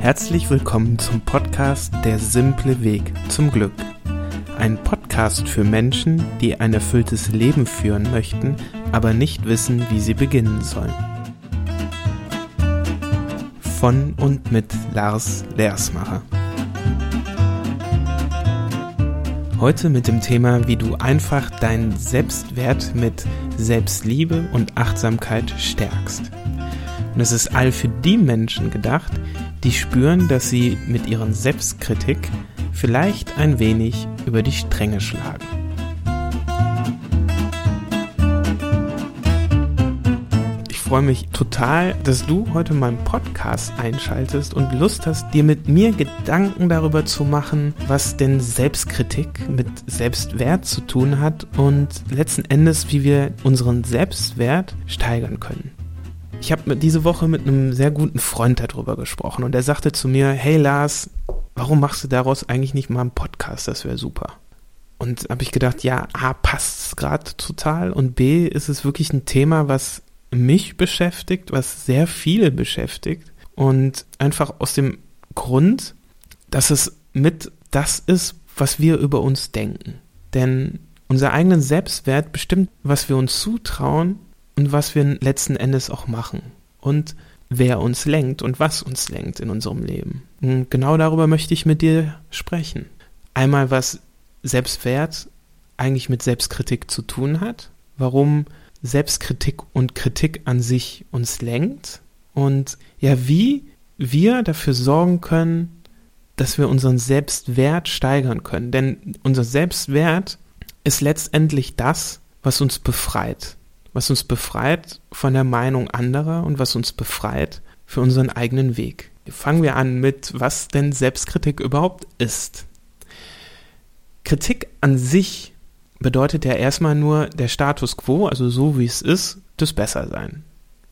Herzlich willkommen zum Podcast Der simple Weg zum Glück. Ein Podcast für Menschen, die ein erfülltes Leben führen möchten, aber nicht wissen, wie sie beginnen sollen. Von und mit Lars Lersmacher. Heute mit dem Thema, wie du einfach deinen Selbstwert mit Selbstliebe und Achtsamkeit stärkst. Und es ist all für die Menschen gedacht, die spüren, dass sie mit ihren Selbstkritik vielleicht ein wenig über die Stränge schlagen. Ich freue mich total, dass du heute meinen Podcast einschaltest und Lust hast, dir mit mir Gedanken darüber zu machen, was denn Selbstkritik mit Selbstwert zu tun hat und letzten Endes, wie wir unseren Selbstwert steigern können. Ich habe diese Woche mit einem sehr guten Freund darüber gesprochen und er sagte zu mir, hey Lars, warum machst du daraus eigentlich nicht mal einen Podcast? Das wäre super. Und habe ich gedacht, ja, A, passt es gerade total und B, ist es wirklich ein Thema, was mich beschäftigt, was sehr viele beschäftigt und einfach aus dem Grund, dass es mit das ist, was wir über uns denken. Denn unser eigenen Selbstwert bestimmt, was wir uns zutrauen und was wir letzten Endes auch machen und wer uns lenkt und was uns lenkt in unserem Leben. Und genau darüber möchte ich mit dir sprechen. Einmal, was Selbstwert eigentlich mit Selbstkritik zu tun hat, warum Selbstkritik und Kritik an sich uns lenkt und ja, wie wir dafür sorgen können, dass wir unseren Selbstwert steigern können. Denn unser Selbstwert ist letztendlich das, was uns befreit was uns befreit von der Meinung anderer und was uns befreit für unseren eigenen Weg. Fangen wir an mit, was denn Selbstkritik überhaupt ist. Kritik an sich bedeutet ja erstmal nur der Status quo, also so wie es ist, das Bessersein.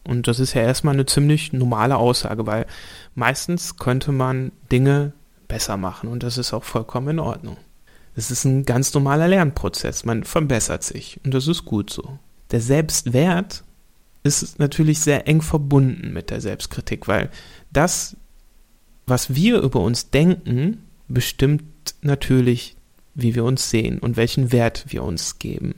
Und das ist ja erstmal eine ziemlich normale Aussage, weil meistens könnte man Dinge besser machen und das ist auch vollkommen in Ordnung. Es ist ein ganz normaler Lernprozess, man verbessert sich und das ist gut so der Selbstwert ist natürlich sehr eng verbunden mit der Selbstkritik, weil das, was wir über uns denken, bestimmt natürlich, wie wir uns sehen und welchen Wert wir uns geben.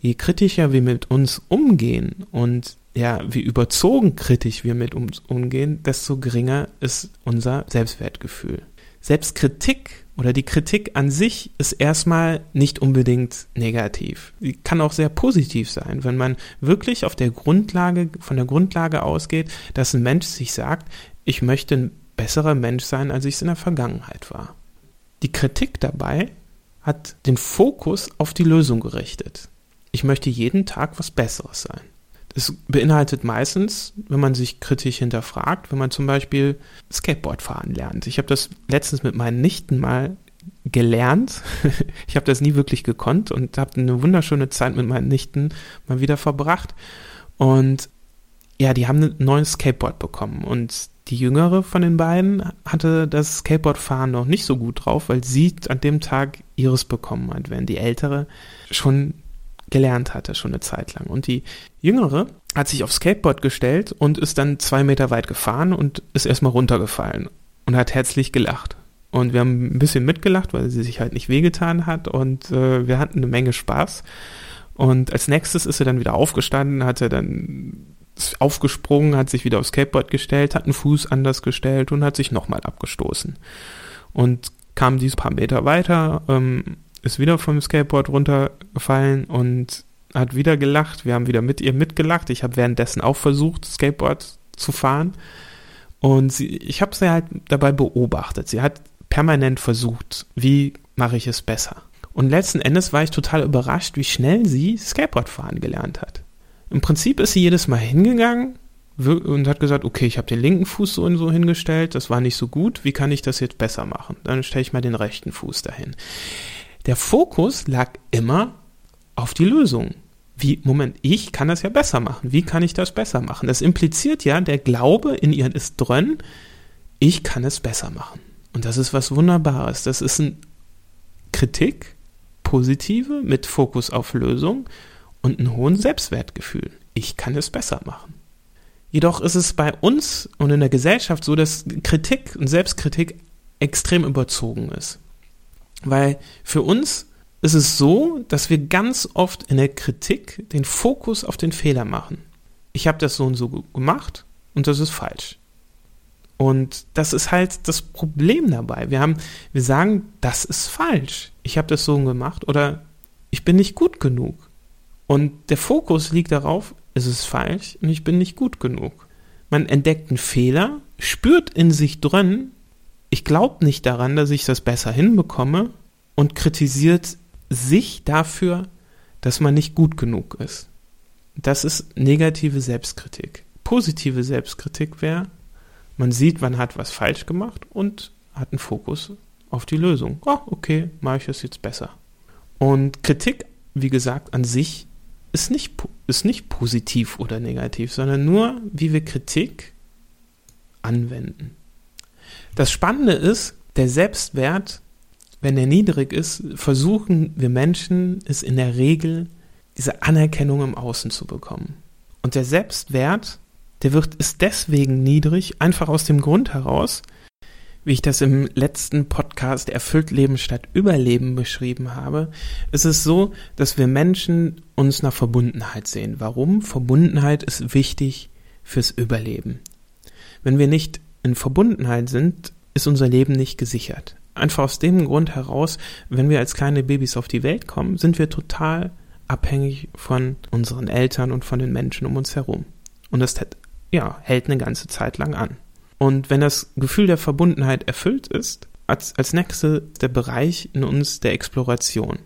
Je kritischer wir mit uns umgehen und ja, wie überzogen kritisch wir mit uns umgehen, desto geringer ist unser Selbstwertgefühl. Selbstkritik oder die Kritik an sich ist erstmal nicht unbedingt negativ. Sie kann auch sehr positiv sein, wenn man wirklich auf der Grundlage, von der Grundlage ausgeht, dass ein Mensch sich sagt, ich möchte ein besserer Mensch sein, als ich es in der Vergangenheit war. Die Kritik dabei hat den Fokus auf die Lösung gerichtet. Ich möchte jeden Tag was Besseres sein. Es beinhaltet meistens, wenn man sich kritisch hinterfragt, wenn man zum Beispiel Skateboard fahren lernt. Ich habe das letztens mit meinen Nichten mal gelernt. ich habe das nie wirklich gekonnt und habe eine wunderschöne Zeit mit meinen Nichten mal wieder verbracht. Und ja, die haben ein neues Skateboard bekommen und die jüngere von den beiden hatte das Skateboardfahren noch nicht so gut drauf, weil sie an dem Tag ihres bekommen hat, während die ältere schon gelernt hatte, schon eine Zeit lang. Und die Jüngere hat sich aufs Skateboard gestellt und ist dann zwei Meter weit gefahren und ist erstmal runtergefallen und hat herzlich gelacht. Und wir haben ein bisschen mitgelacht, weil sie sich halt nicht wehgetan hat und äh, wir hatten eine Menge Spaß. Und als nächstes ist sie dann wieder aufgestanden, hat er dann aufgesprungen, hat sich wieder aufs Skateboard gestellt, hat einen Fuß anders gestellt und hat sich nochmal abgestoßen. Und kam diese paar Meter weiter, ähm, ist wieder vom Skateboard runtergefallen und hat wieder gelacht. Wir haben wieder mit ihr mitgelacht. Ich habe währenddessen auch versucht, Skateboard zu fahren. Und sie, ich habe sie halt dabei beobachtet. Sie hat permanent versucht, wie mache ich es besser. Und letzten Endes war ich total überrascht, wie schnell sie Skateboard fahren gelernt hat. Im Prinzip ist sie jedes Mal hingegangen und hat gesagt, okay, ich habe den linken Fuß so und so hingestellt, das war nicht so gut, wie kann ich das jetzt besser machen? Dann stelle ich mal den rechten Fuß dahin. Der Fokus lag immer auf die Lösung. Wie, Moment, ich kann das ja besser machen. Wie kann ich das besser machen? Das impliziert ja, der Glaube in ihr ist drin, ich kann es besser machen. Und das ist was Wunderbares. Das ist eine Kritik, positive, mit Fokus auf Lösung und einen hohen Selbstwertgefühl. Ich kann es besser machen. Jedoch ist es bei uns und in der Gesellschaft so, dass Kritik und Selbstkritik extrem überzogen ist. Weil für uns ist es so, dass wir ganz oft in der Kritik den Fokus auf den Fehler machen. Ich habe das so und so gemacht und das ist falsch. Und das ist halt das Problem dabei. Wir haben, wir sagen, das ist falsch. Ich habe das so gemacht oder ich bin nicht gut genug. Und der Fokus liegt darauf, es ist falsch und ich bin nicht gut genug. Man entdeckt einen Fehler, spürt in sich drin, ich glaube nicht daran, dass ich das besser hinbekomme und kritisiert sich dafür, dass man nicht gut genug ist. Das ist negative Selbstkritik. Positive Selbstkritik wäre, man sieht, man hat was falsch gemacht und hat einen Fokus auf die Lösung. Oh, okay, mache ich es jetzt besser. Und Kritik, wie gesagt, an sich ist nicht, ist nicht positiv oder negativ, sondern nur, wie wir Kritik anwenden. Das Spannende ist, der Selbstwert, wenn er niedrig ist, versuchen wir Menschen es in der Regel, diese Anerkennung im Außen zu bekommen. Und der Selbstwert der wird, ist deswegen niedrig, einfach aus dem Grund heraus, wie ich das im letzten Podcast Erfüllt Leben statt Überleben beschrieben habe, ist es so, dass wir Menschen uns nach Verbundenheit sehen. Warum? Verbundenheit ist wichtig fürs Überleben. Wenn wir nicht in Verbundenheit sind, ist unser Leben nicht gesichert. Einfach aus dem Grund heraus, wenn wir als kleine Babys auf die Welt kommen, sind wir total abhängig von unseren Eltern und von den Menschen um uns herum. Und das ja, hält eine ganze Zeit lang an. Und wenn das Gefühl der Verbundenheit erfüllt ist, als, als nächste der Bereich in uns der Exploration.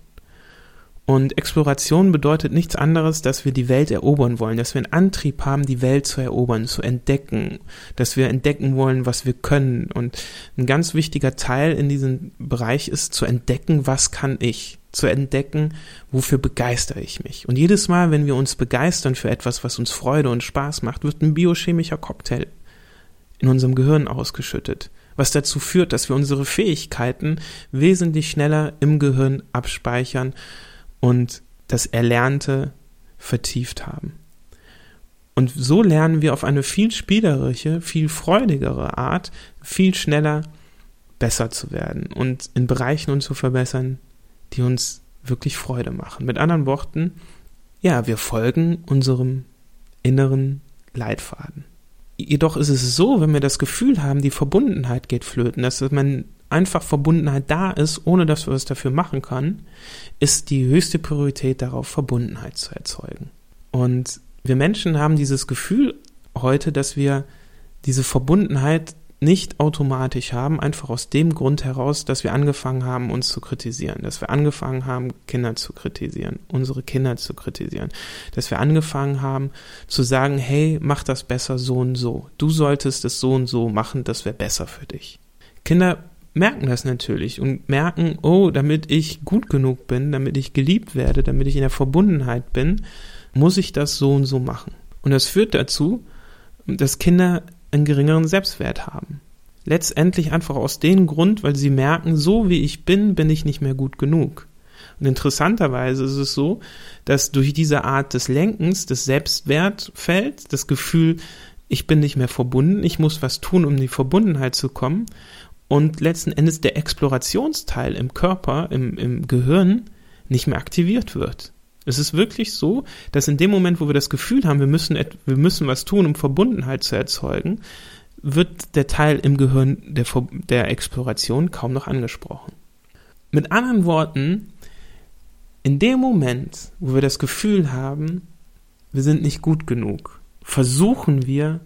Und Exploration bedeutet nichts anderes, dass wir die Welt erobern wollen, dass wir einen Antrieb haben, die Welt zu erobern, zu entdecken, dass wir entdecken wollen, was wir können. Und ein ganz wichtiger Teil in diesem Bereich ist zu entdecken, was kann ich zu entdecken, wofür begeistere ich mich. Und jedes Mal, wenn wir uns begeistern für etwas, was uns Freude und Spaß macht, wird ein biochemischer Cocktail in unserem Gehirn ausgeschüttet, was dazu führt, dass wir unsere Fähigkeiten wesentlich schneller im Gehirn abspeichern und das Erlernte vertieft haben. Und so lernen wir auf eine viel spielerische, viel freudigere Art, viel schneller besser zu werden und in Bereichen uns zu verbessern, die uns wirklich Freude machen. Mit anderen Worten, ja, wir folgen unserem inneren Leitfaden. Jedoch ist es so, wenn wir das Gefühl haben, die Verbundenheit geht flöten, dass man einfach Verbundenheit da ist, ohne dass wir was dafür machen können, ist die höchste Priorität darauf, Verbundenheit zu erzeugen. Und wir Menschen haben dieses Gefühl heute, dass wir diese Verbundenheit nicht automatisch haben, einfach aus dem Grund heraus, dass wir angefangen haben, uns zu kritisieren, dass wir angefangen haben, Kinder zu kritisieren, unsere Kinder zu kritisieren, dass wir angefangen haben zu sagen, hey, mach das besser so und so, du solltest es so und so machen, das wäre besser für dich. Kinder merken das natürlich und merken, oh, damit ich gut genug bin, damit ich geliebt werde, damit ich in der Verbundenheit bin, muss ich das so und so machen. Und das führt dazu, dass Kinder einen geringeren Selbstwert haben. Letztendlich einfach aus dem Grund, weil sie merken, so wie ich bin, bin ich nicht mehr gut genug. Und interessanterweise ist es so, dass durch diese Art des Lenkens des Selbstwertfelds, das Gefühl, ich bin nicht mehr verbunden, ich muss was tun, um in die Verbundenheit zu kommen, und letzten Endes der Explorationsteil im Körper, im, im Gehirn nicht mehr aktiviert wird. Es ist wirklich so, dass in dem Moment, wo wir das Gefühl haben, wir müssen, wir müssen was tun, um Verbundenheit zu erzeugen, wird der Teil im Gehirn der, der Exploration kaum noch angesprochen. Mit anderen Worten, in dem Moment, wo wir das Gefühl haben, wir sind nicht gut genug, versuchen wir,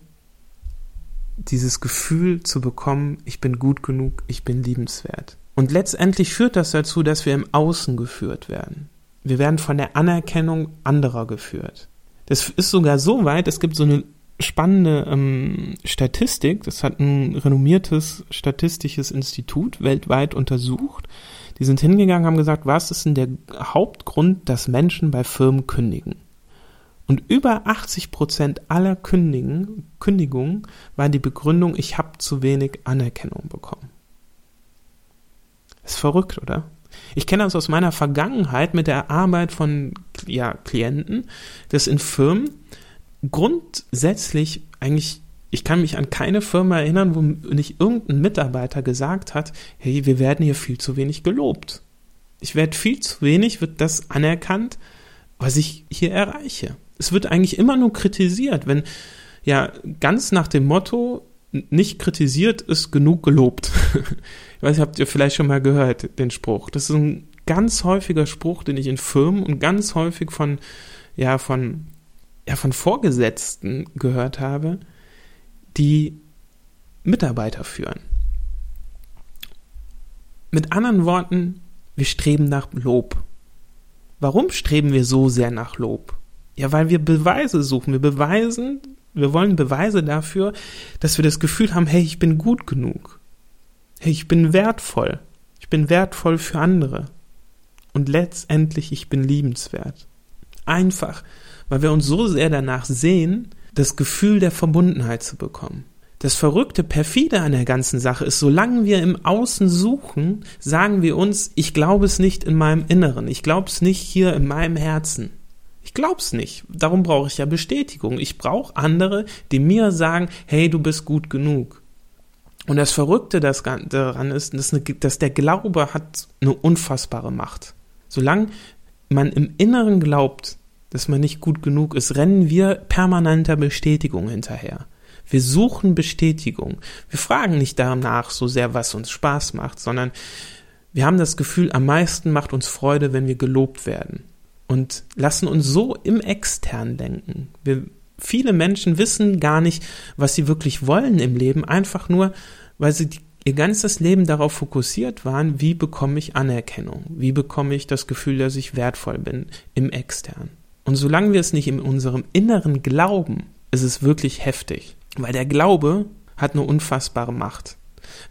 dieses Gefühl zu bekommen, ich bin gut genug, ich bin liebenswert. Und letztendlich führt das dazu, dass wir im Außen geführt werden. Wir werden von der Anerkennung anderer geführt. Das ist sogar so weit, es gibt so eine spannende ähm, Statistik, das hat ein renommiertes statistisches Institut weltweit untersucht. Die sind hingegangen, haben gesagt, was ist denn der Hauptgrund, dass Menschen bei Firmen kündigen? Und über 80 Prozent aller Kündigen, Kündigungen war die Begründung, ich habe zu wenig Anerkennung bekommen. Ist verrückt, oder? Ich kenne das aus meiner Vergangenheit mit der Arbeit von ja, Klienten, dass in Firmen grundsätzlich eigentlich, ich kann mich an keine Firma erinnern, wo nicht irgendein Mitarbeiter gesagt hat, hey, wir werden hier viel zu wenig gelobt. Ich werde viel zu wenig, wird das anerkannt, was ich hier erreiche. Es wird eigentlich immer nur kritisiert, wenn ja ganz nach dem Motto, nicht kritisiert ist genug gelobt. ich weiß, habt ihr vielleicht schon mal gehört, den Spruch. Das ist ein ganz häufiger Spruch, den ich in Firmen und ganz häufig von, ja, von, ja, von Vorgesetzten gehört habe, die Mitarbeiter führen. Mit anderen Worten, wir streben nach Lob. Warum streben wir so sehr nach Lob? Ja, weil wir Beweise suchen. Wir beweisen, wir wollen Beweise dafür, dass wir das Gefühl haben, hey, ich bin gut genug. Hey, ich bin wertvoll. Ich bin wertvoll für andere. Und letztendlich, ich bin liebenswert. Einfach, weil wir uns so sehr danach sehen, das Gefühl der Verbundenheit zu bekommen. Das verrückte, perfide an der ganzen Sache ist, solange wir im Außen suchen, sagen wir uns, ich glaube es nicht in meinem Inneren, ich glaube es nicht hier in meinem Herzen. Ich glaub's nicht. Darum brauche ich ja Bestätigung. Ich brauche andere, die mir sagen, hey, du bist gut genug. Und das Verrückte daran ist, dass der Glaube hat eine unfassbare Macht. Solange man im Inneren glaubt, dass man nicht gut genug ist, rennen wir permanenter Bestätigung hinterher. Wir suchen Bestätigung. Wir fragen nicht danach so sehr, was uns Spaß macht, sondern wir haben das Gefühl, am meisten macht uns Freude, wenn wir gelobt werden und lassen uns so im Extern denken. Wir, viele Menschen wissen gar nicht, was sie wirklich wollen im Leben, einfach nur, weil sie ihr ganzes Leben darauf fokussiert waren, wie bekomme ich Anerkennung, wie bekomme ich das Gefühl, dass ich wertvoll bin im Extern. Und solange wir es nicht in unserem Inneren glauben, ist es wirklich heftig, weil der Glaube hat eine unfassbare Macht.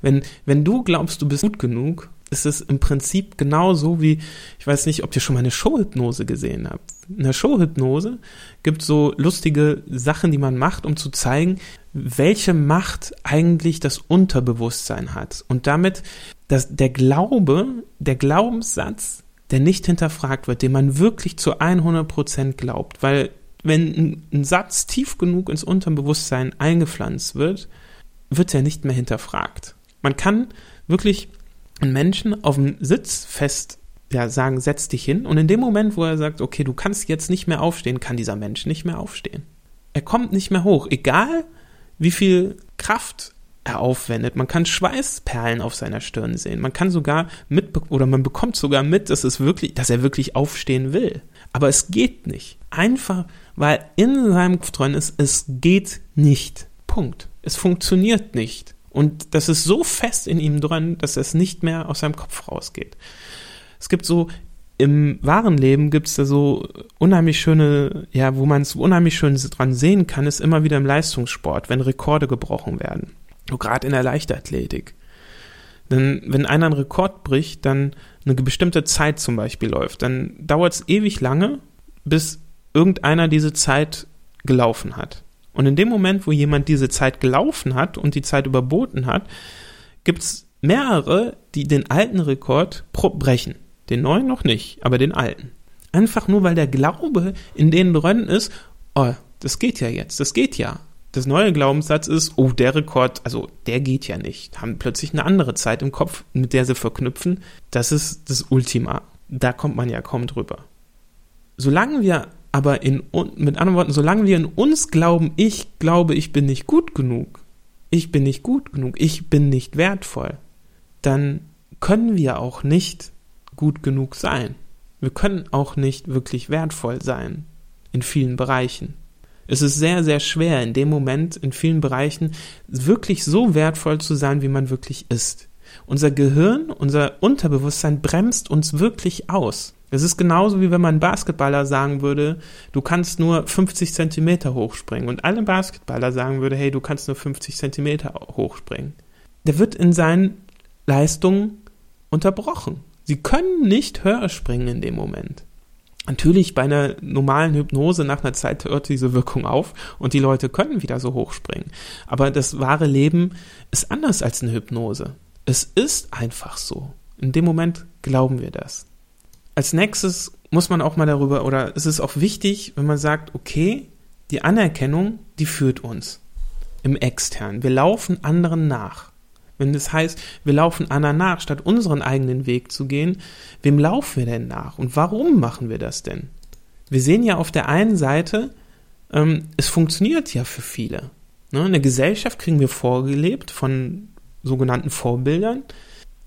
Wenn, wenn du glaubst, du bist gut genug, ist es im Prinzip genauso wie, ich weiß nicht, ob ihr schon mal eine Showhypnose gesehen habt. In der Showhypnose gibt so lustige Sachen, die man macht, um zu zeigen, welche Macht eigentlich das Unterbewusstsein hat. Und damit, dass der Glaube, der Glaubenssatz, der nicht hinterfragt wird, den man wirklich zu 100 Prozent glaubt, weil wenn ein Satz tief genug ins Unterbewusstsein eingepflanzt wird, wird er nicht mehr hinterfragt. Man kann wirklich einen Menschen auf dem Sitz fest ja, sagen, setz dich hin. Und in dem Moment, wo er sagt, okay, du kannst jetzt nicht mehr aufstehen, kann dieser Mensch nicht mehr aufstehen. Er kommt nicht mehr hoch, egal wie viel Kraft er aufwendet. Man kann Schweißperlen auf seiner Stirn sehen. Man kann sogar mit, oder man bekommt sogar mit, dass es wirklich, dass er wirklich aufstehen will. Aber es geht nicht. Einfach, weil in seinem Kopf drin ist, es geht nicht. Punkt. Es funktioniert nicht. Und das ist so fest in ihm drin, dass es nicht mehr aus seinem Kopf rausgeht. Es gibt so, im wahren Leben gibt es da so unheimlich schöne, ja, wo man es unheimlich schön dran sehen kann, ist immer wieder im Leistungssport, wenn Rekorde gebrochen werden. So gerade in der Leichtathletik. Denn wenn einer einen Rekord bricht, dann eine bestimmte Zeit zum Beispiel läuft, dann dauert es ewig lange, bis irgendeiner diese Zeit gelaufen hat. Und in dem Moment, wo jemand diese Zeit gelaufen hat und die Zeit überboten hat, gibt es mehrere, die den alten Rekord brechen. Den neuen noch nicht, aber den alten. Einfach nur, weil der Glaube in denen drin ist, oh, das geht ja jetzt, das geht ja. Das neue Glaubenssatz ist, oh, der Rekord, also der geht ja nicht. Haben plötzlich eine andere Zeit im Kopf, mit der sie verknüpfen. Das ist das Ultima. Da kommt man ja kaum drüber. Solange wir aber in, mit anderen Worten, solange wir in uns glauben, ich glaube, ich bin nicht gut genug, ich bin nicht gut genug, ich bin nicht wertvoll, dann können wir auch nicht gut genug sein. Wir können auch nicht wirklich wertvoll sein in vielen Bereichen. Es ist sehr, sehr schwer in dem Moment in vielen Bereichen wirklich so wertvoll zu sein, wie man wirklich ist. Unser Gehirn, unser Unterbewusstsein bremst uns wirklich aus. Es ist genauso wie wenn man Basketballer sagen würde, du kannst nur 50 Zentimeter hochspringen und alle Basketballer sagen würde, hey, du kannst nur 50 Zentimeter hochspringen. Der wird in seinen Leistungen unterbrochen. Sie können nicht höher springen in dem Moment. Natürlich bei einer normalen Hypnose nach einer Zeit hört diese Wirkung auf und die Leute können wieder so hochspringen. Aber das wahre Leben ist anders als eine Hypnose. Es ist einfach so. In dem Moment glauben wir das als nächstes muss man auch mal darüber, oder es ist auch wichtig, wenn man sagt, okay, die Anerkennung, die führt uns. im Externen. Wir laufen anderen nach. Wenn das heißt, wir laufen anderen nach, statt unseren eigenen Weg zu gehen, wem laufen wir denn nach? Und warum machen wir das denn? Wir sehen ja auf der einen Seite, ähm, es funktioniert ja für viele. Ne? In der Gesellschaft kriegen wir vorgelebt von sogenannten Vorbildern.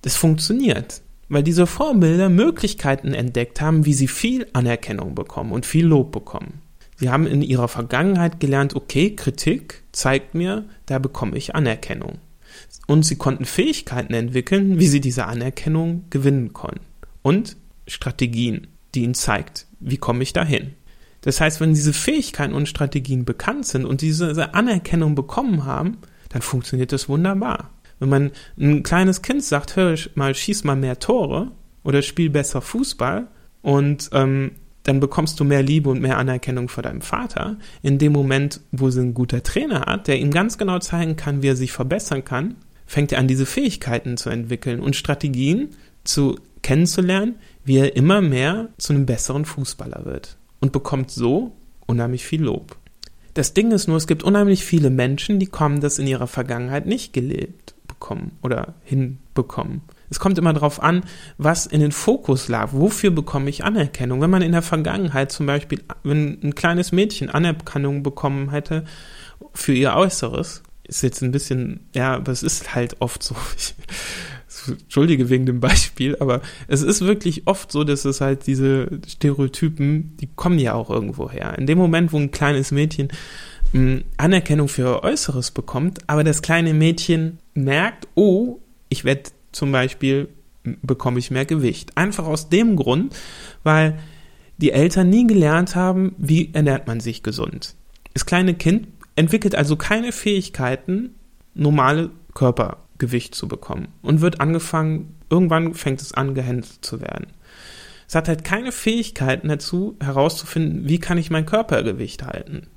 Das funktioniert, weil diese Vorbilder Möglichkeiten entdeckt haben, wie sie viel Anerkennung bekommen und viel Lob bekommen. Sie haben in ihrer Vergangenheit gelernt, okay, Kritik zeigt mir, da bekomme ich Anerkennung. Und sie konnten Fähigkeiten entwickeln, wie sie diese Anerkennung gewinnen konnten. Und Strategien, die ihnen zeigt, wie komme ich dahin. Das heißt, wenn diese Fähigkeiten und Strategien bekannt sind und diese Anerkennung bekommen haben, dann funktioniert das wunderbar. Wenn man ein kleines Kind sagt, hör mal, schieß mal mehr Tore oder spiel besser Fußball und ähm, dann bekommst du mehr Liebe und mehr Anerkennung vor deinem Vater. In dem Moment, wo sie ein guter Trainer hat, der ihm ganz genau zeigen kann, wie er sich verbessern kann, fängt er an, diese Fähigkeiten zu entwickeln und Strategien zu kennenzulernen, wie er immer mehr zu einem besseren Fußballer wird und bekommt so unheimlich viel Lob. Das Ding ist nur, es gibt unheimlich viele Menschen, die kommen das in ihrer Vergangenheit nicht gelebt bekommen oder hinbekommen. Es kommt immer darauf an, was in den Fokus lag. Wofür bekomme ich Anerkennung? Wenn man in der Vergangenheit zum Beispiel, wenn ein kleines Mädchen Anerkennung bekommen hätte für ihr Äußeres, ist jetzt ein bisschen, ja, aber es ist halt oft so. Ich, Entschuldige wegen dem Beispiel, aber es ist wirklich oft so, dass es halt diese Stereotypen, die kommen ja auch irgendwo her. In dem Moment, wo ein kleines Mädchen Anerkennung für ihr Äußeres bekommt, aber das kleine Mädchen merkt, oh, ich werde zum Beispiel, bekomme ich mehr Gewicht. Einfach aus dem Grund, weil die Eltern nie gelernt haben, wie ernährt man sich gesund. Das kleine Kind entwickelt also keine Fähigkeiten, normale Körper Gewicht zu bekommen und wird angefangen, irgendwann fängt es an, gehänselt zu werden. Es hat halt keine Fähigkeiten dazu, herauszufinden, wie kann ich mein Körpergewicht halten.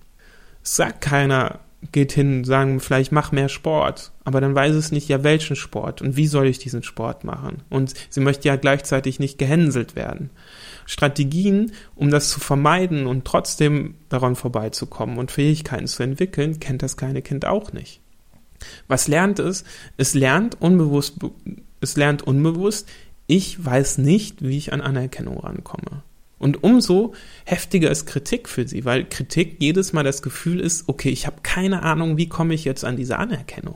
Sagt keiner, geht hin, sagen, vielleicht mach mehr Sport, aber dann weiß es nicht, ja, welchen Sport und wie soll ich diesen Sport machen. Und sie möchte ja gleichzeitig nicht gehänselt werden. Strategien, um das zu vermeiden und trotzdem daran vorbeizukommen und Fähigkeiten zu entwickeln, kennt das kleine Kind auch nicht. Was lernt es? Es lernt unbewusst, es lernt unbewusst, ich weiß nicht, wie ich an Anerkennung rankomme. Und umso heftiger ist Kritik für sie, weil Kritik jedes Mal das Gefühl ist, okay, ich habe keine Ahnung, wie komme ich jetzt an diese Anerkennung.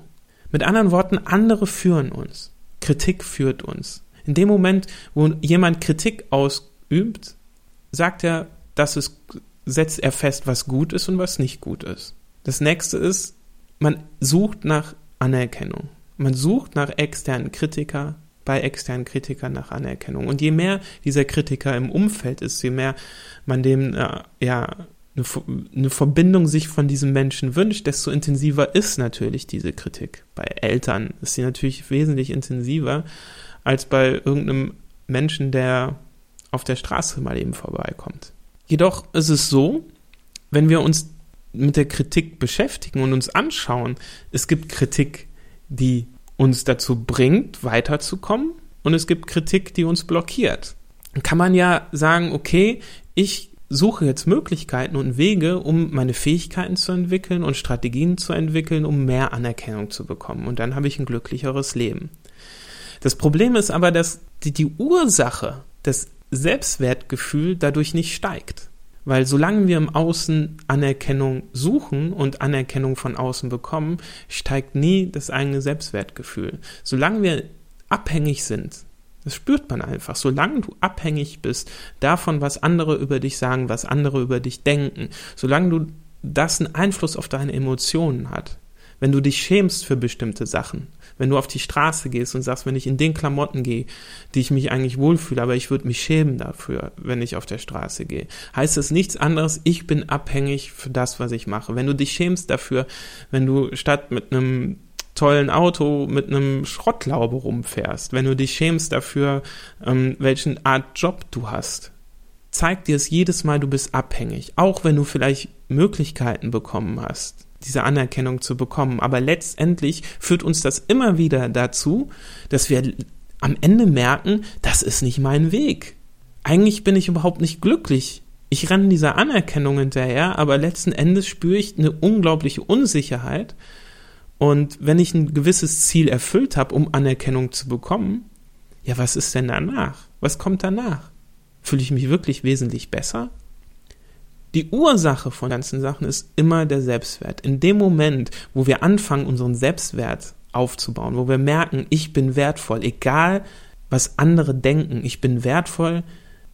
Mit anderen Worten, andere führen uns. Kritik führt uns. In dem Moment, wo jemand Kritik ausübt, sagt er, dass es, setzt er fest, was gut ist und was nicht gut ist. Das nächste ist, man sucht nach Anerkennung. Man sucht nach externen Kritiker, bei externen Kritikern nach Anerkennung. Und je mehr dieser Kritiker im Umfeld ist, je mehr man dem äh, ja eine, eine Verbindung sich von diesem Menschen wünscht, desto intensiver ist natürlich diese Kritik. Bei Eltern ist sie natürlich wesentlich intensiver als bei irgendeinem Menschen, der auf der Straße mal eben vorbeikommt. Jedoch ist es so, wenn wir uns mit der Kritik beschäftigen und uns anschauen, es gibt Kritik, die uns dazu bringt, weiterzukommen und es gibt Kritik, die uns blockiert. Dann kann man ja sagen, okay, ich suche jetzt Möglichkeiten und Wege, um meine Fähigkeiten zu entwickeln und Strategien zu entwickeln, um mehr Anerkennung zu bekommen. Und dann habe ich ein glücklicheres Leben. Das Problem ist aber, dass die, die Ursache, das Selbstwertgefühl dadurch nicht steigt. Weil solange wir im Außen Anerkennung suchen und Anerkennung von außen bekommen, steigt nie das eigene Selbstwertgefühl. Solange wir abhängig sind, das spürt man einfach, solange du abhängig bist davon, was andere über dich sagen, was andere über dich denken, solange du das einen Einfluss auf deine Emotionen hat, wenn du dich schämst für bestimmte Sachen, wenn du auf die Straße gehst und sagst, wenn ich in den Klamotten gehe, die ich mich eigentlich wohlfühle, aber ich würde mich schämen dafür, wenn ich auf der Straße gehe, heißt es nichts anderes, ich bin abhängig für das, was ich mache. Wenn du dich schämst dafür, wenn du statt mit einem tollen Auto mit einem Schrottlaube rumfährst, wenn du dich schämst dafür, ähm, welchen Art Job du hast, zeigt dir es jedes Mal, du bist abhängig, auch wenn du vielleicht Möglichkeiten bekommen hast diese Anerkennung zu bekommen. Aber letztendlich führt uns das immer wieder dazu, dass wir am Ende merken, das ist nicht mein Weg. Eigentlich bin ich überhaupt nicht glücklich. Ich renne dieser Anerkennung hinterher, aber letzten Endes spüre ich eine unglaubliche Unsicherheit, Und wenn ich ein gewisses Ziel erfüllt habe, um Anerkennung zu bekommen, ja, was ist denn danach? Was kommt danach? Fühle ich mich wirklich wesentlich besser? Die Ursache von ganzen Sachen ist immer der Selbstwert. In dem Moment, wo wir anfangen, unseren Selbstwert aufzubauen, wo wir merken, ich bin wertvoll, egal was andere denken, ich bin wertvoll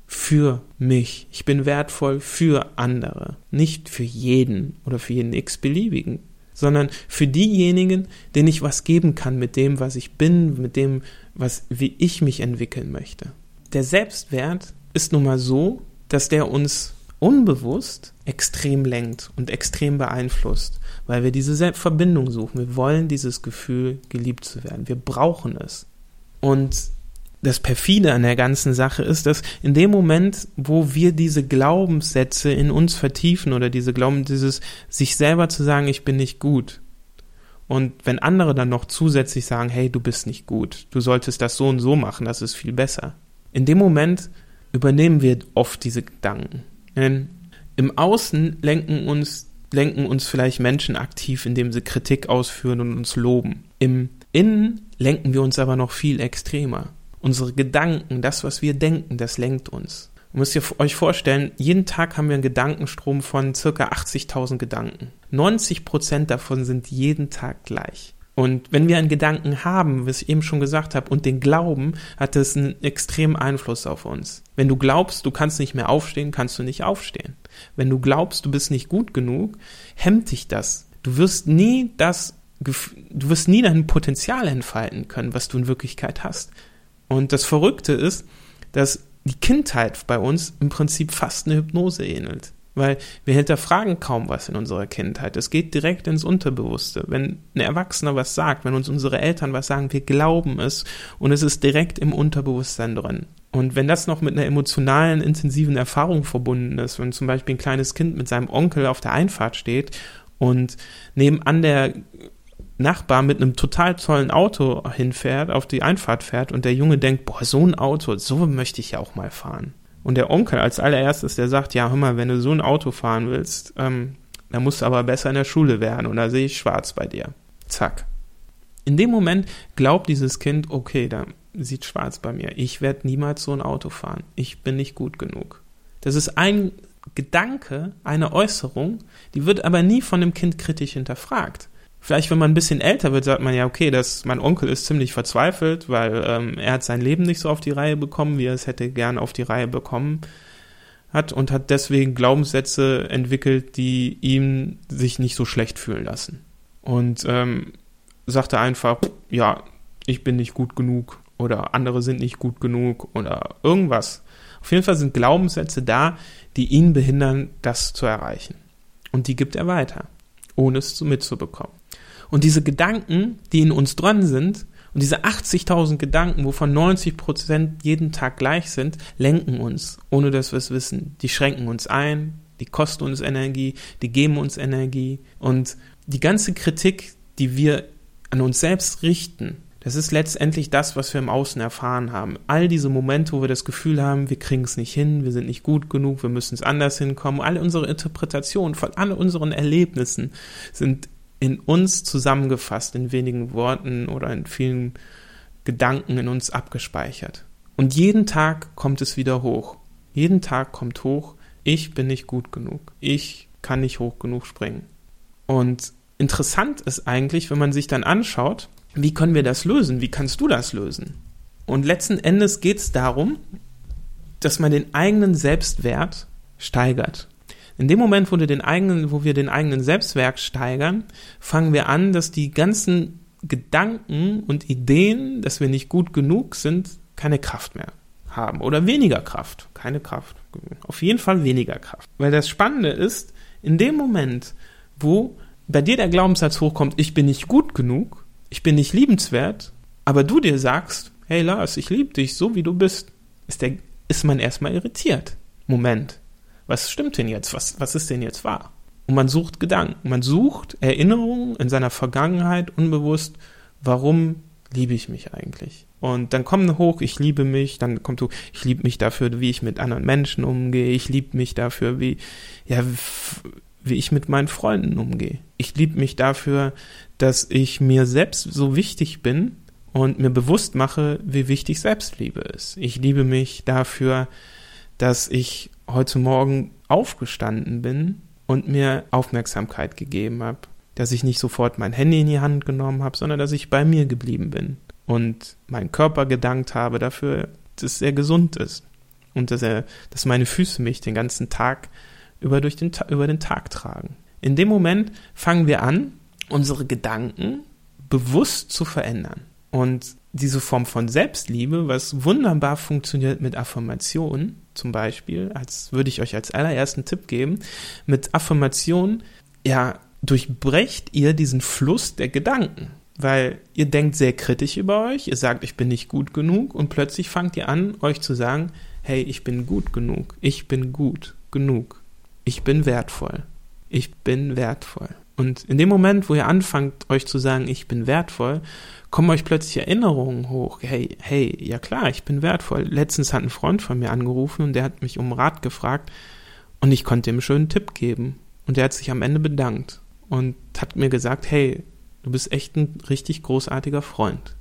für mich, ich bin wertvoll für andere, nicht für jeden oder für jeden x-beliebigen, sondern für diejenigen, denen ich was geben kann mit dem, was ich bin, mit dem, was, wie ich mich entwickeln möchte. Der Selbstwert ist nun mal so, dass der uns unbewusst extrem lenkt und extrem beeinflusst, weil wir diese Verbindung suchen. Wir wollen dieses Gefühl, geliebt zu werden. Wir brauchen es. Und das perfide an der ganzen Sache ist, dass in dem Moment, wo wir diese Glaubenssätze in uns vertiefen oder diese Glauben, dieses sich selber zu sagen, ich bin nicht gut. Und wenn andere dann noch zusätzlich sagen, hey, du bist nicht gut, du solltest das so und so machen, das ist viel besser. In dem Moment übernehmen wir oft diese Gedanken. Denn im Außen lenken uns, lenken uns vielleicht Menschen aktiv, indem sie Kritik ausführen und uns loben. Im Innen lenken wir uns aber noch viel extremer. Unsere Gedanken, das, was wir denken, das lenkt uns. Ihr müsst ihr euch vorstellen, jeden Tag haben wir einen Gedankenstrom von circa 80.000 Gedanken. 90 Prozent davon sind jeden Tag gleich. Und wenn wir einen Gedanken haben, wie ich eben schon gesagt habe, und den glauben, hat das einen extremen Einfluss auf uns. Wenn du glaubst, du kannst nicht mehr aufstehen, kannst du nicht aufstehen. Wenn du glaubst, du bist nicht gut genug, hemmt dich das. Du wirst nie das, du wirst nie dein Potenzial entfalten können, was du in Wirklichkeit hast. Und das Verrückte ist, dass die Kindheit bei uns im Prinzip fast eine Hypnose ähnelt weil wir hinterfragen kaum was in unserer Kindheit. Es geht direkt ins Unterbewusste. Wenn ein Erwachsener was sagt, wenn uns unsere Eltern was sagen, wir glauben es und es ist direkt im Unterbewusstsein drin. Und wenn das noch mit einer emotionalen, intensiven Erfahrung verbunden ist, wenn zum Beispiel ein kleines Kind mit seinem Onkel auf der Einfahrt steht und nebenan der Nachbar mit einem total tollen Auto hinfährt, auf die Einfahrt fährt und der Junge denkt, boah, so ein Auto, so möchte ich ja auch mal fahren. Und der Onkel als allererstes, der sagt, ja, hör mal, wenn du so ein Auto fahren willst, ähm, dann musst du aber besser in der Schule werden und da sehe ich schwarz bei dir. Zack. In dem Moment glaubt dieses Kind, okay, da sieht schwarz bei mir. Ich werde niemals so ein Auto fahren. Ich bin nicht gut genug. Das ist ein Gedanke, eine Äußerung, die wird aber nie von dem Kind kritisch hinterfragt. Vielleicht, wenn man ein bisschen älter wird, sagt man ja, okay, das, mein Onkel ist ziemlich verzweifelt, weil ähm, er hat sein Leben nicht so auf die Reihe bekommen, wie er es hätte gern auf die Reihe bekommen hat und hat deswegen Glaubenssätze entwickelt, die ihm sich nicht so schlecht fühlen lassen. Und ähm, sagte einfach, ja, ich bin nicht gut genug oder andere sind nicht gut genug oder irgendwas. Auf jeden Fall sind Glaubenssätze da, die ihn behindern, das zu erreichen. Und die gibt er weiter, ohne es mitzubekommen. Und diese Gedanken, die in uns dran sind, und diese 80.000 Gedanken, wovon 90 Prozent jeden Tag gleich sind, lenken uns, ohne dass wir es wissen. Die schränken uns ein, die kosten uns Energie, die geben uns Energie. Und die ganze Kritik, die wir an uns selbst richten, das ist letztendlich das, was wir im Außen erfahren haben. All diese Momente, wo wir das Gefühl haben, wir kriegen es nicht hin, wir sind nicht gut genug, wir müssen es anders hinkommen, alle unsere Interpretationen von all unseren Erlebnissen sind in uns zusammengefasst, in wenigen Worten oder in vielen Gedanken in uns abgespeichert. Und jeden Tag kommt es wieder hoch. Jeden Tag kommt hoch, ich bin nicht gut genug. Ich kann nicht hoch genug springen. Und interessant ist eigentlich, wenn man sich dann anschaut, wie können wir das lösen? Wie kannst du das lösen? Und letzten Endes geht es darum, dass man den eigenen Selbstwert steigert. In dem Moment, wo wir den eigenen, wo wir den eigenen Selbstwert steigern, fangen wir an, dass die ganzen Gedanken und Ideen, dass wir nicht gut genug sind, keine Kraft mehr haben oder weniger Kraft, keine Kraft, auf jeden Fall weniger Kraft. Weil das Spannende ist, in dem Moment, wo bei dir der Glaubenssatz hochkommt, ich bin nicht gut genug, ich bin nicht liebenswert, aber du dir sagst, hey Lars, ich liebe dich so wie du bist, ist, der, ist man erstmal irritiert. Moment, was stimmt denn jetzt? Was, was ist denn jetzt wahr? Und man sucht Gedanken, man sucht Erinnerungen in seiner Vergangenheit unbewusst, warum liebe ich mich eigentlich? Und dann kommen hoch, ich liebe mich, dann kommt hoch, ich liebe mich dafür, wie ich mit anderen Menschen umgehe, ich liebe mich dafür, wie, ja, wie ich mit meinen Freunden umgehe. Ich liebe mich dafür, dass ich mir selbst so wichtig bin und mir bewusst mache, wie wichtig Selbstliebe ist. Ich liebe mich dafür, dass ich heute Morgen aufgestanden bin und mir Aufmerksamkeit gegeben habe. Dass ich nicht sofort mein Handy in die Hand genommen habe, sondern dass ich bei mir geblieben bin und meinen Körper gedankt habe dafür, dass er gesund ist und dass er, dass meine Füße mich den ganzen Tag über, durch den, über den Tag tragen. In dem Moment fangen wir an, unsere Gedanken bewusst zu verändern. Und diese Form von Selbstliebe, was wunderbar funktioniert mit Affirmationen, zum Beispiel, als würde ich euch als allerersten Tipp geben, mit Affirmationen, ja, durchbrecht ihr diesen Fluss der Gedanken. Weil ihr denkt sehr kritisch über euch, ihr sagt, ich bin nicht gut genug und plötzlich fangt ihr an, euch zu sagen, hey, ich bin gut genug, ich bin gut genug, ich bin wertvoll, ich bin wertvoll. Und in dem Moment, wo ihr anfangt, euch zu sagen, ich bin wertvoll, kommen euch plötzlich Erinnerungen hoch. Hey, hey, ja klar, ich bin wertvoll. Letztens hat ein Freund von mir angerufen und der hat mich um Rat gefragt und ich konnte ihm einen schönen Tipp geben. Und der hat sich am Ende bedankt und hat mir gesagt, hey, du bist echt ein richtig großartiger Freund.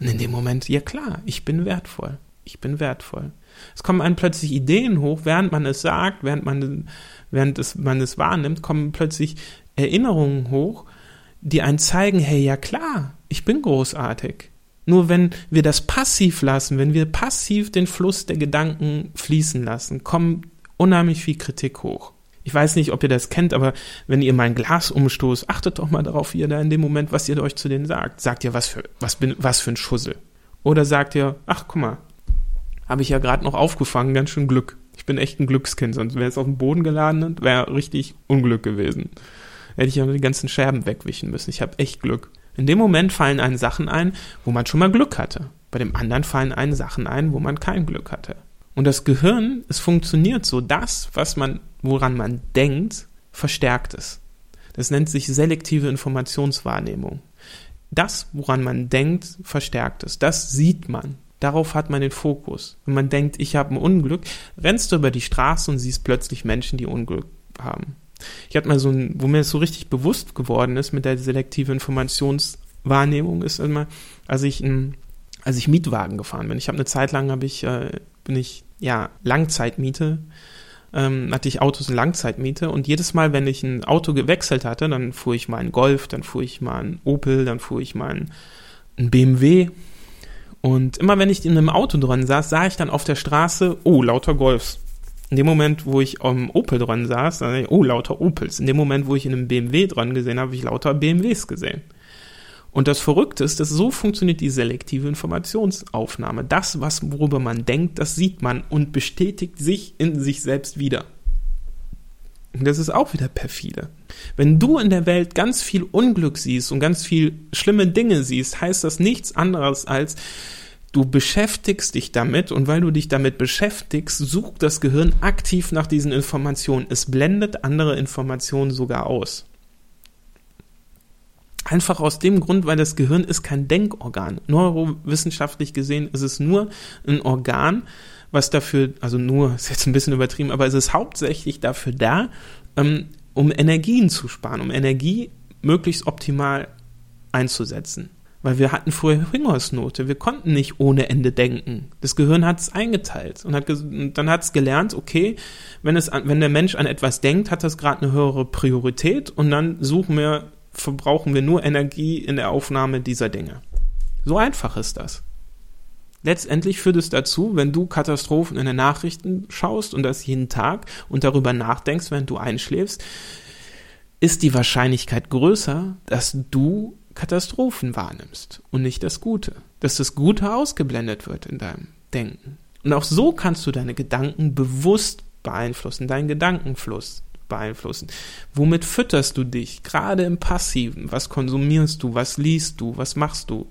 Und in dem Moment, ja klar, ich bin wertvoll. Ich bin wertvoll. Es kommen einem plötzlich Ideen hoch, während man es sagt, während man, während es, man es wahrnimmt, kommen plötzlich Erinnerungen hoch, die einen zeigen, hey, ja klar, ich bin großartig. Nur wenn wir das passiv lassen, wenn wir passiv den Fluss der Gedanken fließen lassen, kommt unheimlich viel Kritik hoch. Ich weiß nicht, ob ihr das kennt, aber wenn ihr mein Glas umstoßt, achtet doch mal darauf, wie ihr da in dem Moment, was ihr euch zu denen sagt. Sagt ihr, was für, was bin, was für ein Schussel? Oder sagt ihr, ach, guck mal, habe ich ja gerade noch aufgefangen, ganz schön Glück. Ich bin echt ein Glückskind, sonst wäre es auf den Boden geladen und wäre richtig Unglück gewesen hätte ich ja die ganzen Scherben wegwischen müssen. Ich habe echt Glück. In dem Moment fallen einen Sachen ein, wo man schon mal Glück hatte. Bei dem anderen fallen einen Sachen ein, wo man kein Glück hatte. Und das Gehirn, es funktioniert so, das, was man, woran man denkt, verstärkt es. Das nennt sich selektive Informationswahrnehmung. Das, woran man denkt, verstärkt es. Das sieht man. Darauf hat man den Fokus. Wenn man denkt, ich habe ein Unglück, rennst du über die Straße und siehst plötzlich Menschen, die Unglück haben. Ich hatte mal so ein, wo mir das so richtig bewusst geworden ist mit der selektiven Informationswahrnehmung, ist immer, als ich ein, als ich Mietwagen gefahren bin. Ich habe eine Zeit lang habe ich, äh, bin ich, ja, Langzeitmiete, ähm, hatte ich Autos in Langzeitmiete und jedes Mal, wenn ich ein Auto gewechselt hatte, dann fuhr ich mal einen Golf, dann fuhr ich mal einen Opel, dann fuhr ich mal einen, einen BMW. Und immer wenn ich in einem Auto dran saß, sah ich dann auf der Straße, oh, lauter Golfs. In dem Moment, wo ich am Opel dran saß, dann ich, oh, lauter Opels. In dem Moment, wo ich in einem BMW dran gesehen habe, habe ich lauter BMWs gesehen. Und das Verrückte ist, dass so funktioniert die selektive Informationsaufnahme. Das, was, worüber man denkt, das sieht man und bestätigt sich in sich selbst wieder. Und das ist auch wieder perfide. Wenn du in der Welt ganz viel Unglück siehst und ganz viel schlimme Dinge siehst, heißt das nichts anderes als, Du beschäftigst dich damit und weil du dich damit beschäftigst, sucht das Gehirn aktiv nach diesen Informationen. Es blendet andere Informationen sogar aus. Einfach aus dem Grund, weil das Gehirn ist kein Denkorgan. Neurowissenschaftlich gesehen ist es nur ein Organ, was dafür, also nur, ist jetzt ein bisschen übertrieben, aber es ist hauptsächlich dafür da, ähm, um Energien zu sparen, um Energie möglichst optimal einzusetzen. Weil wir hatten früher Hungersnote. Wir konnten nicht ohne Ende denken. Das Gehirn hat es eingeteilt und, hat und dann hat es gelernt, okay, wenn, es an, wenn der Mensch an etwas denkt, hat das gerade eine höhere Priorität und dann suchen wir, verbrauchen wir nur Energie in der Aufnahme dieser Dinge. So einfach ist das. Letztendlich führt es dazu, wenn du Katastrophen in den Nachrichten schaust und das jeden Tag und darüber nachdenkst, wenn du einschläfst, ist die Wahrscheinlichkeit größer, dass du Katastrophen wahrnimmst und nicht das Gute. Dass das Gute ausgeblendet wird in deinem Denken. Und auch so kannst du deine Gedanken bewusst beeinflussen, deinen Gedankenfluss beeinflussen. Womit fütterst du dich? Gerade im Passiven. Was konsumierst du? Was liest du? Was machst du?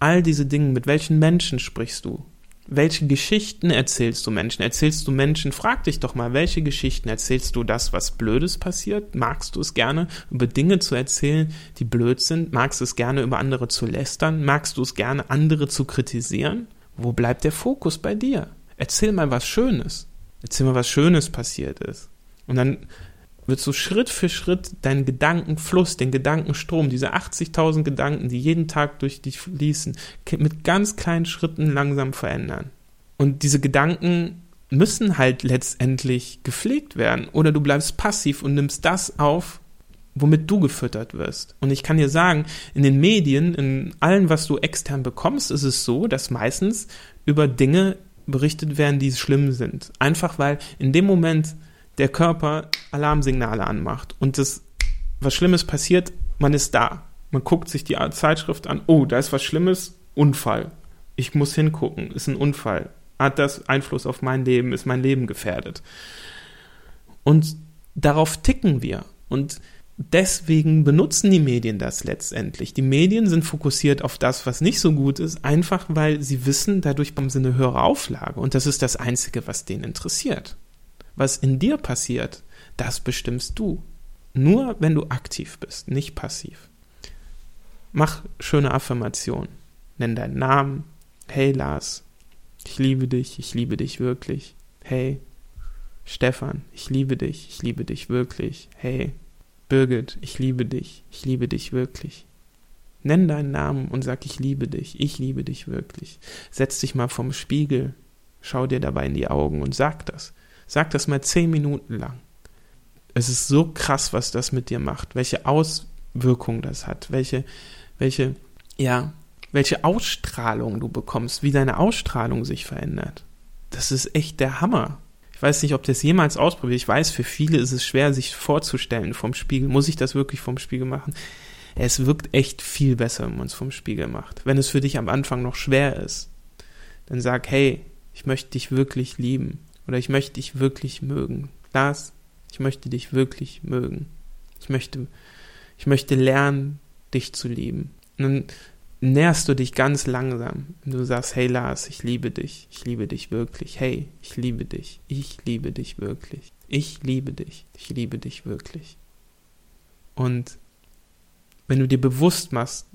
All diese Dinge. Mit welchen Menschen sprichst du? Welche Geschichten erzählst du Menschen? Erzählst du Menschen, frag dich doch mal, welche Geschichten erzählst du das, was Blödes passiert? Magst du es gerne, über Dinge zu erzählen, die blöd sind? Magst du es gerne, über andere zu lästern? Magst du es gerne, andere zu kritisieren? Wo bleibt der Fokus bei dir? Erzähl mal was Schönes. Erzähl mal, was Schönes passiert ist. Und dann wird so Schritt für Schritt deinen Gedankenfluss, den Gedankenstrom, diese 80.000 Gedanken, die jeden Tag durch dich fließen, mit ganz kleinen Schritten langsam verändern. Und diese Gedanken müssen halt letztendlich gepflegt werden. Oder du bleibst passiv und nimmst das auf, womit du gefüttert wirst. Und ich kann dir sagen, in den Medien, in allem, was du extern bekommst, ist es so, dass meistens über Dinge berichtet werden, die schlimm sind. Einfach weil in dem Moment der Körper Alarmsignale anmacht und das, was Schlimmes passiert, man ist da. Man guckt sich die Zeitschrift an, oh, da ist was Schlimmes, Unfall. Ich muss hingucken, ist ein Unfall. Hat das Einfluss auf mein Leben, ist mein Leben gefährdet? Und darauf ticken wir. Und deswegen benutzen die Medien das letztendlich. Die Medien sind fokussiert auf das, was nicht so gut ist, einfach weil sie wissen, dadurch bekommen sie eine höhere Auflage. Und das ist das Einzige, was denen interessiert. Was in dir passiert, das bestimmst du. Nur wenn du aktiv bist, nicht passiv. Mach schöne Affirmationen. Nenn deinen Namen. Hey Lars, ich liebe dich, ich liebe dich wirklich. Hey Stefan, ich liebe dich, ich liebe dich wirklich. Hey Birgit, ich liebe dich, ich liebe dich wirklich. Nenn deinen Namen und sag, ich liebe dich, ich liebe dich wirklich. Setz dich mal vom Spiegel, schau dir dabei in die Augen und sag das. Sag das mal zehn Minuten lang. Es ist so krass, was das mit dir macht, welche Auswirkung das hat, welche, welche, ja, welche Ausstrahlung du bekommst, wie deine Ausstrahlung sich verändert. Das ist echt der Hammer. Ich weiß nicht, ob das jemals ausprobiert. Ich weiß, für viele ist es schwer, sich vorzustellen vom Spiegel. Muss ich das wirklich vom Spiegel machen? Es wirkt echt viel besser, wenn man es vom Spiegel macht. Wenn es für dich am Anfang noch schwer ist, dann sag, hey, ich möchte dich wirklich lieben. Oder ich möchte dich wirklich mögen. Lars, ich möchte dich wirklich mögen. Ich möchte, ich möchte lernen, dich zu lieben. Und dann näherst du dich ganz langsam. Du sagst, hey Lars, ich liebe dich, ich liebe dich wirklich. Hey, ich liebe dich, ich liebe dich wirklich. Ich liebe dich, ich liebe dich wirklich. Und wenn du dir bewusst machst,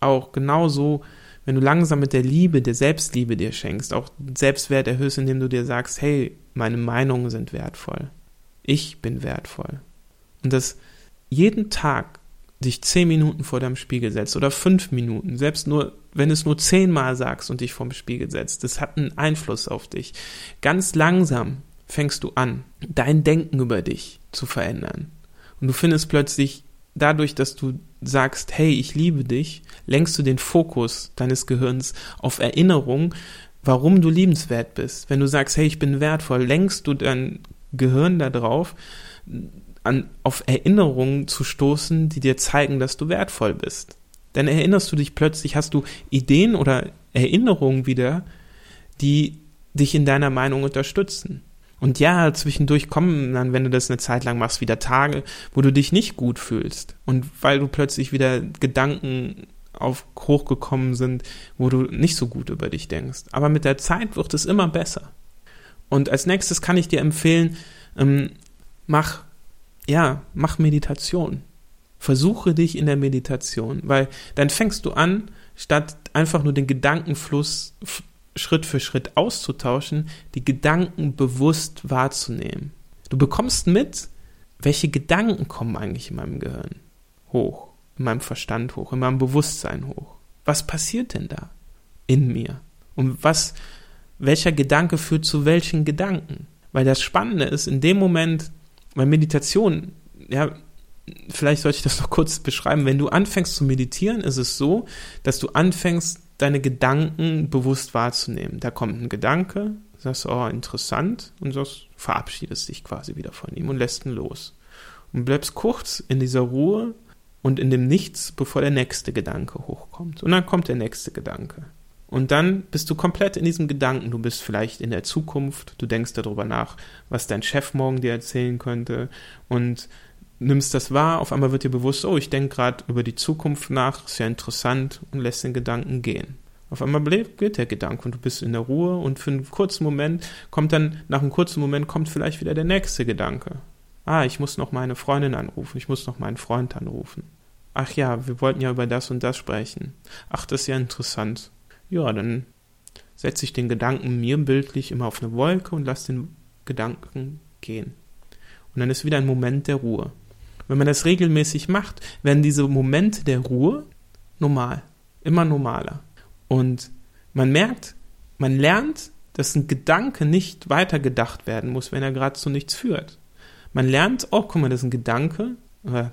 auch genauso, wenn du langsam mit der Liebe, der Selbstliebe dir schenkst, auch Selbstwert erhöhst, indem du dir sagst, hey, meine Meinungen sind wertvoll. Ich bin wertvoll. Und das jeden Tag dich zehn Minuten vor deinem Spiegel setzt oder fünf Minuten, selbst nur, wenn es nur zehnmal sagst und dich vorm Spiegel setzt, das hat einen Einfluss auf dich. Ganz langsam fängst du an, dein Denken über dich zu verändern. Und du findest plötzlich dadurch, dass du sagst, hey, ich liebe dich, lenkst du den Fokus deines Gehirns auf Erinnerung, warum du liebenswert bist. Wenn du sagst, hey, ich bin wertvoll, lenkst du dein Gehirn darauf, an, auf Erinnerungen zu stoßen, die dir zeigen, dass du wertvoll bist. Dann erinnerst du dich plötzlich, hast du Ideen oder Erinnerungen wieder, die dich in deiner Meinung unterstützen. Und ja, zwischendurch kommen dann, wenn du das eine Zeit lang machst, wieder Tage, wo du dich nicht gut fühlst. Und weil du plötzlich wieder Gedanken auf hochgekommen sind, wo du nicht so gut über dich denkst. Aber mit der Zeit wird es immer besser. Und als nächstes kann ich dir empfehlen, ähm, mach ja, mach Meditation. Versuche dich in der Meditation, weil dann fängst du an, statt einfach nur den Gedankenfluss Schritt für Schritt auszutauschen, die Gedanken bewusst wahrzunehmen. Du bekommst mit, welche Gedanken kommen eigentlich in meinem Gehirn hoch, in meinem Verstand hoch, in meinem Bewusstsein hoch. Was passiert denn da in mir? Und was, welcher Gedanke führt zu welchen Gedanken? Weil das Spannende ist, in dem Moment, weil Meditation, ja, vielleicht sollte ich das noch kurz beschreiben. Wenn du anfängst zu meditieren, ist es so, dass du anfängst, deine Gedanken bewusst wahrzunehmen. Da kommt ein Gedanke, sagst, oh, interessant, und sagst, verabschiedest dich quasi wieder von ihm und lässt ihn los. Und bleibst kurz in dieser Ruhe und in dem Nichts, bevor der nächste Gedanke hochkommt. Und dann kommt der nächste Gedanke. Und dann bist du komplett in diesem Gedanken. Du bist vielleicht in der Zukunft, du denkst darüber nach, was dein Chef morgen dir erzählen könnte und nimmst das wahr. Auf einmal wird dir bewusst, oh, ich denke gerade über die Zukunft nach, ist ja interessant und lässt den Gedanken gehen. Auf einmal geht der Gedanke und du bist in der Ruhe und für einen kurzen Moment kommt dann, nach einem kurzen Moment kommt vielleicht wieder der nächste Gedanke. Ah, ich muss noch meine Freundin anrufen, ich muss noch meinen Freund anrufen. Ach ja, wir wollten ja über das und das sprechen. Ach, das ist ja interessant ja, dann setze ich den Gedanken mir bildlich immer auf eine Wolke und lasse den Gedanken gehen. Und Und dann ist wieder ein Moment der Ruhe. Wenn man das regelmäßig macht, werden diese Momente der Ruhe normal, immer normaler. Und man merkt, man lernt, dass ein Gedanke nicht weitergedacht werden muss, wenn er gerade zu nichts führt. Man lernt, oh, guck mal, das ist ein Gedanke,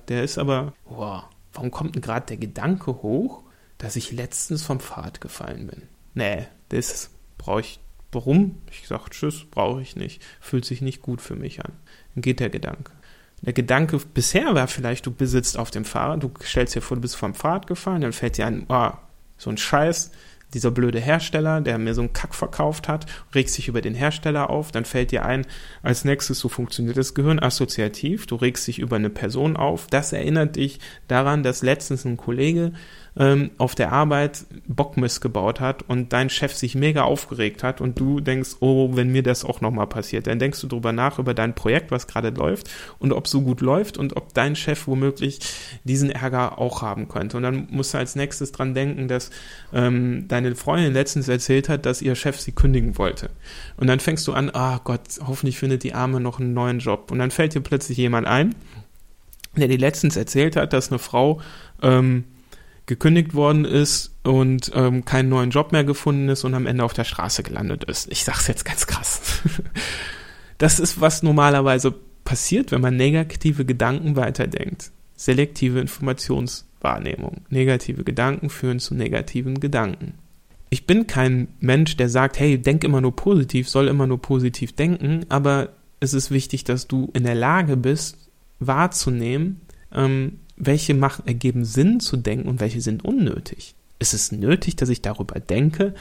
der ist aber, wow, warum kommt denn gerade der Gedanke hoch, dass ich letztens vom Pfad gefallen bin? Nee, das brauche ich. Warum? Ich sage Tschüss, brauche ich nicht. Fühlt sich nicht gut für mich an. Dann geht der Gedanke. Der Gedanke bisher war vielleicht, du besitzt auf dem Fahrrad, du stellst dir vor, du bist vom Pfad gefallen, dann fällt dir ein, oh, so ein Scheiß, dieser blöde Hersteller, der mir so einen Kack verkauft hat, regt sich über den Hersteller auf, dann fällt dir ein, als nächstes, so funktioniert das Gehirn assoziativ, du regst dich über eine Person auf, das erinnert dich daran, dass letztens ein Kollege ähm, auf der Arbeit Bockmist gebaut hat und dein Chef sich mega aufgeregt hat und du denkst, oh, wenn mir das auch nochmal passiert, dann denkst du drüber nach über dein Projekt, was gerade läuft und ob so gut läuft und ob dein Chef womöglich diesen Ärger auch haben könnte. Und dann musst du als nächstes dran denken, dass ähm, deine Freundin letztens erzählt hat, dass ihr Chef sie kündigen wollte. Und dann fängst du an, ah oh Gott, hoffentlich findet die Arme noch einen neuen Job. Und dann fällt dir plötzlich jemand ein, der dir letztens erzählt hat, dass eine Frau ähm, gekündigt worden ist und ähm, keinen neuen Job mehr gefunden ist und am Ende auf der Straße gelandet ist. Ich sag's jetzt ganz krass. das ist, was normalerweise passiert, wenn man negative Gedanken weiterdenkt. Selektive Informationswahrnehmung. Negative Gedanken führen zu negativen Gedanken. Ich bin kein Mensch, der sagt, hey, denk immer nur positiv, soll immer nur positiv denken, aber es ist wichtig, dass du in der Lage bist, wahrzunehmen, ähm, welche machen, ergeben Sinn zu denken und welche sind unnötig. Ist es nötig, dass ich darüber denke,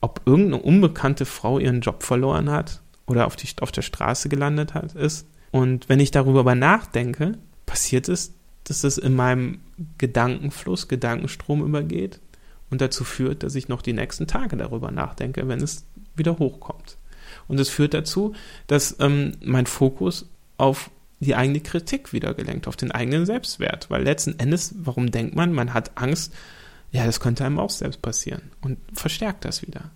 ob irgendeine unbekannte Frau ihren Job verloren hat oder auf, die, auf der Straße gelandet hat, ist? Und wenn ich darüber nachdenke, passiert es, dass es in meinem Gedankenfluss, Gedankenstrom übergeht und dazu führt, dass ich noch die nächsten Tage darüber nachdenke, wenn es wieder hochkommt. Und es führt dazu, dass ähm, mein Fokus auf die eigene Kritik wieder gelenkt, auf den eigenen Selbstwert. Weil letzten Endes, warum denkt man, man hat Angst, ja, das könnte einem auch selbst passieren und verstärkt das wieder.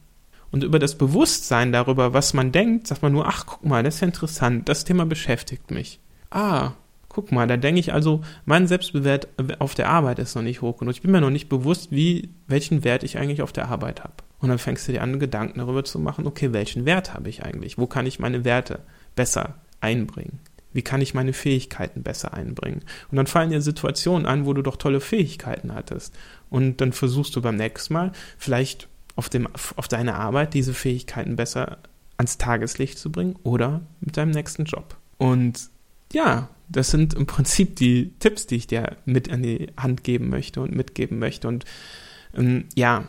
Und über das Bewusstsein darüber, was man denkt, sagt man nur, ach, guck mal, das ist ja interessant, das Thema beschäftigt mich. Ah, guck mal, da denke ich also, mein Selbstbewert auf der Arbeit ist noch nicht hoch genug. Ich bin mir noch nicht bewusst, wie, welchen Wert ich eigentlich auf der Arbeit habe. Und dann fängst du dir an, Gedanken darüber zu machen, okay, welchen Wert habe ich eigentlich? Wo kann ich meine Werte besser einbringen? Wie kann ich meine Fähigkeiten besser einbringen? Und dann fallen dir Situationen an, wo du doch tolle Fähigkeiten hattest. Und dann versuchst du beim nächsten Mal vielleicht auf, dem, auf deine Arbeit diese Fähigkeiten besser ans Tageslicht zu bringen oder mit deinem nächsten Job. Und ja, das sind im Prinzip die Tipps, die ich dir mit an die Hand geben möchte und mitgeben möchte. Und ähm, ja,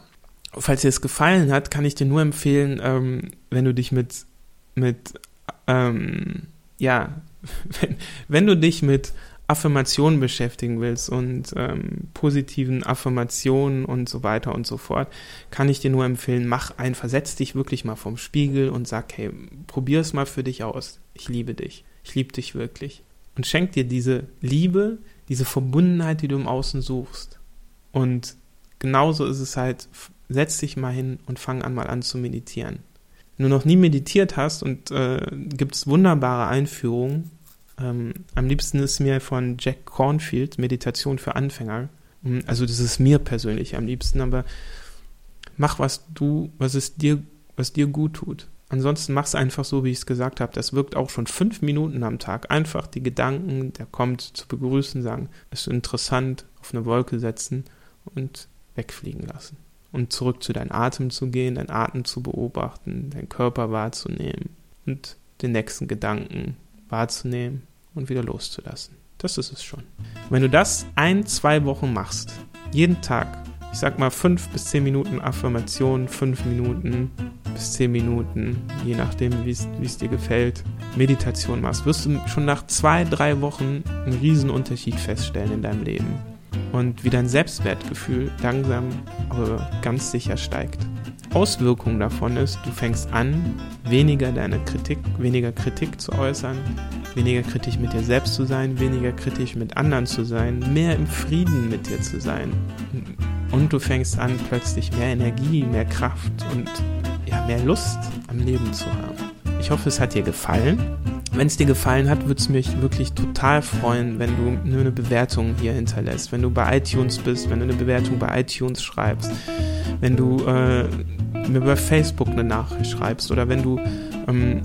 falls dir es gefallen hat, kann ich dir nur empfehlen, ähm, wenn du dich mit, mit ähm, ja, wenn, wenn du dich mit Affirmationen beschäftigen willst und ähm, positiven Affirmationen und so weiter und so fort, kann ich dir nur empfehlen, mach ein, versetz dich wirklich mal vom Spiegel und sag, hey, probier es mal für dich aus. Ich liebe dich. Ich liebe dich wirklich. Und schenk dir diese Liebe, diese Verbundenheit, die du im Außen suchst. Und genauso ist es halt, setz dich mal hin und fang an mal an zu meditieren. Wenn du noch nie meditiert hast und äh, gibt es wunderbare Einführungen, ähm, am liebsten ist mir von Jack Cornfield Meditation für Anfänger. Mm, also das ist mir persönlich am liebsten, aber mach was du, was es dir, was dir gut tut. Ansonsten mach es einfach so, wie ich es gesagt habe. Das wirkt auch schon fünf Minuten am Tag. Einfach die Gedanken, der kommt, zu begrüßen, sagen, ist interessant, auf eine Wolke setzen und wegfliegen lassen. Und zurück zu deinem Atem zu gehen, deinen Atem zu beobachten, deinen Körper wahrzunehmen und den nächsten Gedanken wahrzunehmen und wieder loszulassen. Das ist es schon. Wenn du das ein, zwei Wochen machst, jeden Tag, ich sag mal fünf bis zehn Minuten Affirmation, fünf Minuten bis zehn Minuten, je nachdem, wie es dir gefällt, Meditation machst, wirst du schon nach zwei, drei Wochen einen riesen Unterschied feststellen in deinem Leben. Und wie dein Selbstwertgefühl langsam, aber ganz sicher steigt. Auswirkung davon ist, du fängst an, weniger deine Kritik, weniger Kritik zu äußern, weniger kritisch mit dir selbst zu sein, weniger kritisch mit anderen zu sein, mehr im Frieden mit dir zu sein. Und du fängst an, plötzlich mehr Energie, mehr Kraft und ja, mehr Lust am Leben zu haben. Ich hoffe, es hat dir gefallen. Wenn es dir gefallen hat, würde es mich wirklich total freuen, wenn du nur eine Bewertung hier hinterlässt. Wenn du bei iTunes bist, wenn du eine Bewertung bei iTunes schreibst, wenn du äh, mir bei Facebook eine Nachricht schreibst oder wenn du ähm,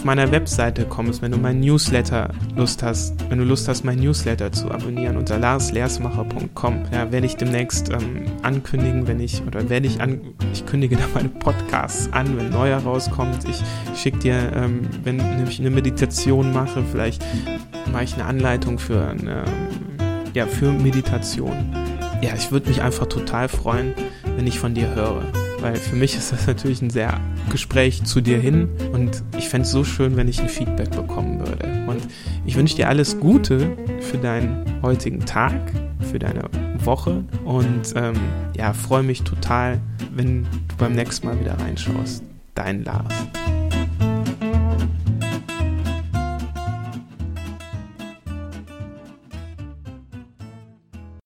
auf meiner Webseite kommst, wenn du mein Newsletter Lust hast, wenn du Lust hast, mein Newsletter zu abonnieren unter larsleersmacher.com, ja, werde ich demnächst ähm, ankündigen, wenn ich, oder werde ich an, ich kündige da meine Podcasts an, wenn neuer rauskommt. Ich schicke dir, ähm, wenn ich eine Meditation mache, vielleicht mache ich eine Anleitung für eine, ja, für Meditation. Ja, ich würde mich einfach total freuen, wenn ich von dir höre weil für mich ist das natürlich ein sehr Gespräch zu dir hin und ich fände es so schön, wenn ich ein Feedback bekommen würde. Und ich wünsche dir alles Gute für deinen heutigen Tag, für deine Woche und ähm, ja, freue mich total, wenn du beim nächsten Mal wieder reinschaust. Dein Lars.